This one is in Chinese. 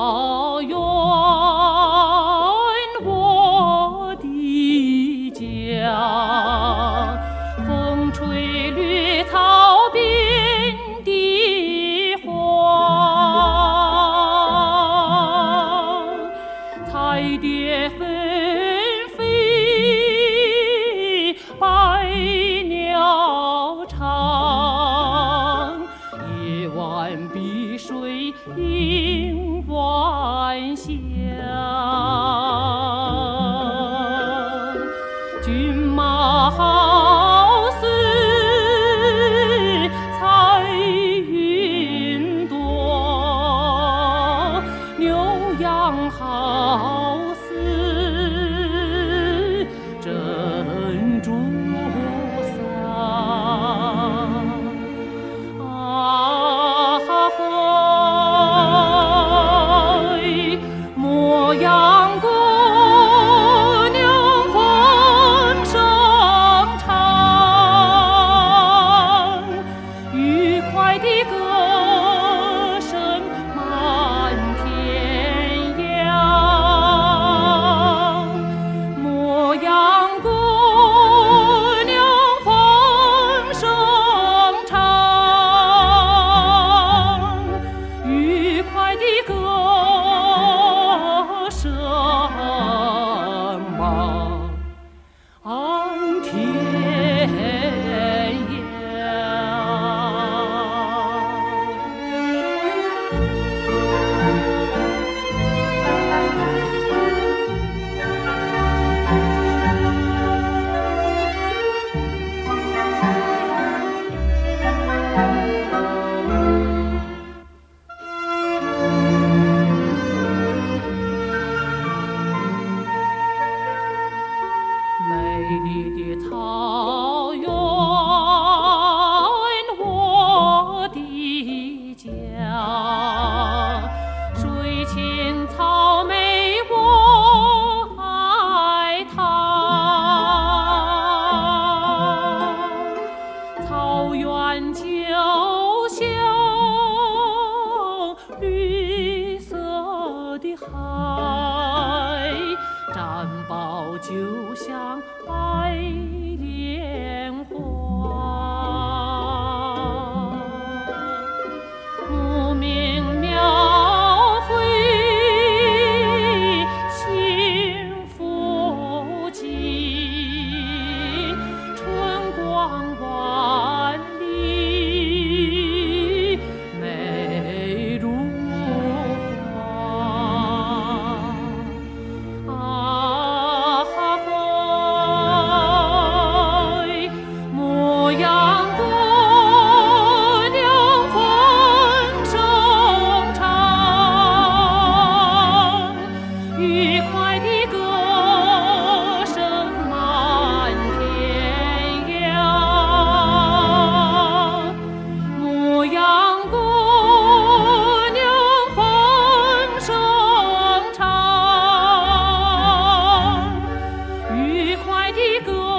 草原我的家风吹绿草遍地花彩蝶飞。骏马好似彩云朵牛羊好。Música 就像白莲花。爱的歌声满天涯，牧羊姑娘放声唱，愉快的歌。